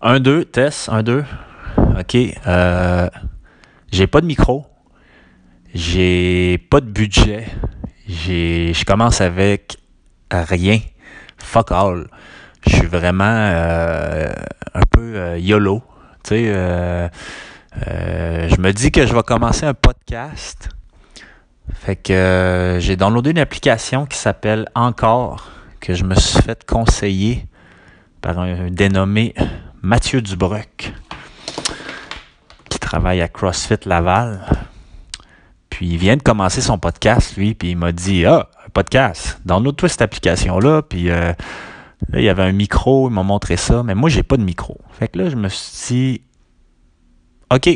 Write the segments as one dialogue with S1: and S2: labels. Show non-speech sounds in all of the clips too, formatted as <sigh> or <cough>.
S1: Un, deux, test, un, deux. OK. Euh, j'ai pas de micro. J'ai pas de budget. J'ai, je commence avec rien. Fuck all. Je suis vraiment euh, un peu euh, YOLO. Tu sais, je me dis que je vais commencer un podcast. Fait que j'ai downloadé une application qui s'appelle Encore, que je me suis fait conseiller par un dénommé Mathieu Dubruc, qui travaille à CrossFit Laval. Puis il vient de commencer son podcast, lui, puis il m'a dit Ah, un podcast, download-toi cette application-là, puis euh, là, il y avait un micro, il m'a montré ça, mais moi, j'ai pas de micro. Fait que là, je me suis dit OK,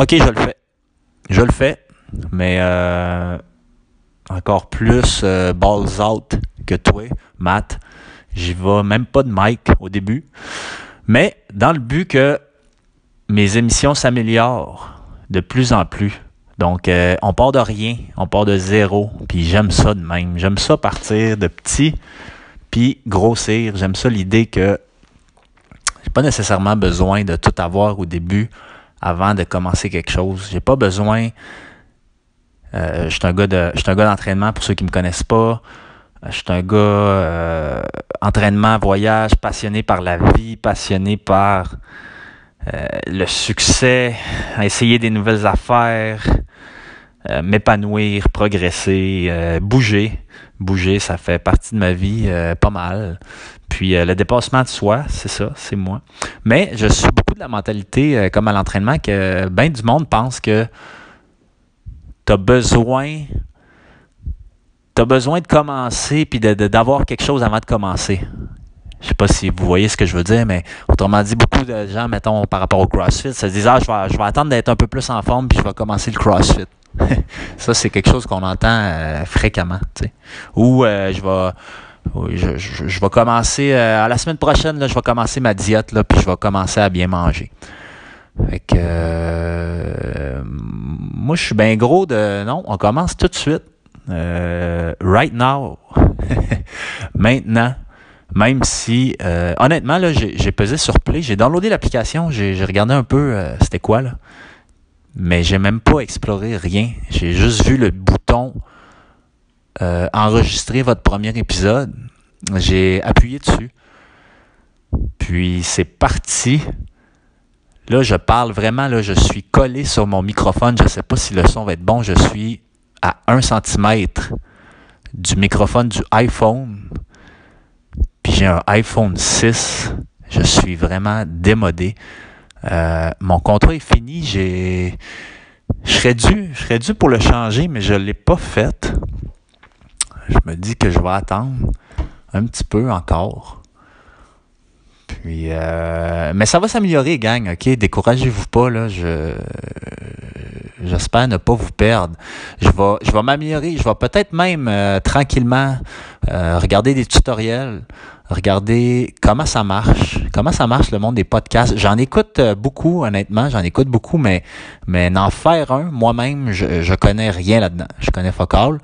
S1: OK, je le fais. Je le fais, mais euh, encore plus euh, balls out que toi, Matt. J'y vais même pas de mic au début. Mais dans le but que mes émissions s'améliorent de plus en plus. Donc, euh, on part de rien, on part de zéro, puis j'aime ça de même. J'aime ça partir de petit, puis grossir. J'aime ça l'idée que j'ai pas nécessairement besoin de tout avoir au début avant de commencer quelque chose. J'ai pas besoin. Euh, je suis un gars d'entraînement pour ceux qui me connaissent pas. Je suis un gars euh, entraînement, voyage, passionné par la vie, passionné par euh, le succès, essayer des nouvelles affaires, euh, m'épanouir, progresser, bouger. Bouger, ça fait partie de ma vie pas mal. Puis le dépassement de soi, c'est ça, c'est moi. Mais je suis beaucoup de la mentalité, comme à l'entraînement, que bien du monde pense que tu as besoin as besoin de commencer puis d'avoir de, quelque chose avant de commencer. Je sais pas si vous voyez ce que je veux dire, mais autrement dit, beaucoup de gens, mettons, par rapport au CrossFit, se disent Ah, je vais, je vais attendre d'être un peu plus en forme puis je vais commencer le CrossFit. <laughs> ça, c'est quelque chose qu'on entend euh, fréquemment. sais. Ou euh, je vais. je, vais commencer euh, à la semaine prochaine, là, je vais commencer ma diète, là, puis je vais commencer à bien manger. Fait que moi je suis bien gros de non, on commence tout de suite. Euh, right now, <laughs> maintenant, même si, euh, honnêtement, là, j'ai pesé sur Play, j'ai downloadé l'application, j'ai regardé un peu euh, c'était quoi, là. Mais j'ai même pas exploré rien. J'ai juste vu le bouton enregistrer votre premier épisode. J'ai appuyé dessus. Puis c'est parti. Là, je parle vraiment, là, je suis collé sur mon microphone. Je ne sais pas si le son va être bon. Je suis à 1 cm du microphone du iPhone. Puis j'ai un iPhone 6. Je suis vraiment démodé. Euh, mon contrat est fini. J'ai. Je serais dû, pour le changer, mais je ne l'ai pas fait. Je me dis que je vais attendre un petit peu encore. Puis, euh, mais ça va s'améliorer, gang. Ok, découragez-vous pas là. J'espère ne pas vous perdre. Je vais, je vais m'améliorer. Je vais peut-être même euh, tranquillement euh, regarder des tutoriels, regarder comment ça marche, comment ça marche le monde des podcasts. J'en écoute beaucoup, honnêtement. J'en écoute beaucoup, mais mais n'en faire un moi-même, je, je connais rien là-dedans. Je connais Focal.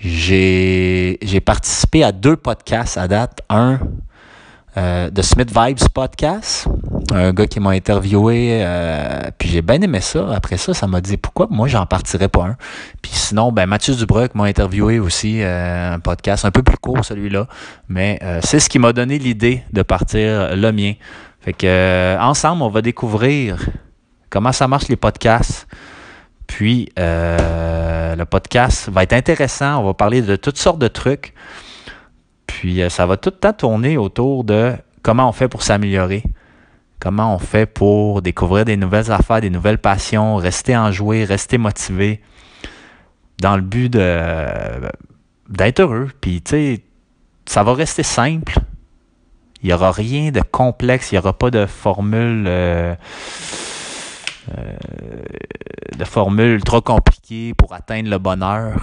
S1: J'ai j'ai participé à deux podcasts à date. Un euh, de Smith Vibes Podcast, un gars qui m'a interviewé, euh, puis j'ai bien aimé ça. Après ça, ça m'a dit pourquoi moi j'en partirais pas un? Puis sinon, ben Mathieu Dubruc m'a interviewé aussi euh, un podcast un peu plus court celui-là, mais c'est ce qui m'a donné l'idée de partir le mien. Fait que ensemble, on va découvrir comment ça marche les podcasts. Puis le podcast va être intéressant. On va parler de toutes sortes de trucs. Puis euh, ça va tout le temps tourner autour de comment on fait pour s'améliorer, comment on fait pour découvrir des nouvelles affaires, des nouvelles passions, rester enjoué, rester motivé, dans le but d'être heureux. Puis tu sais, ça va rester simple. Il n'y aura rien de complexe, il n'y aura pas de formule euh, euh, de formule trop compliquée pour atteindre le bonheur.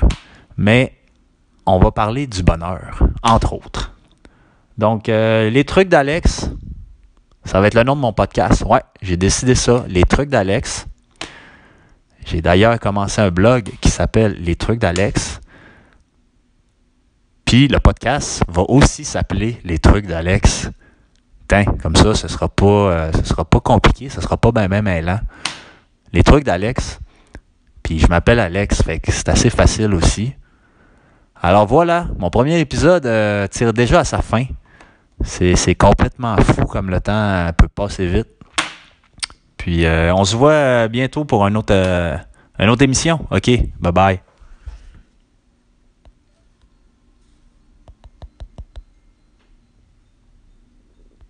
S1: Mais on va parler du bonheur, entre autres. Donc, euh, les trucs d'Alex, ça va être le nom de mon podcast. Ouais, j'ai décidé ça, les trucs d'Alex. J'ai d'ailleurs commencé un blog qui s'appelle Les trucs d'Alex. Puis le podcast va aussi s'appeler Les trucs d'Alex. Tiens, comme ça, ce sera pas, euh, ce sera pas compliqué, ce sera pas bien même mêlant. Les trucs d'Alex, puis je m'appelle Alex, fait que c'est assez facile aussi. Alors voilà, mon premier épisode euh, tire déjà à sa fin. C'est complètement fou comme le temps peut passer vite. Puis euh, on se voit bientôt pour autre, une autre émission. OK, bye bye.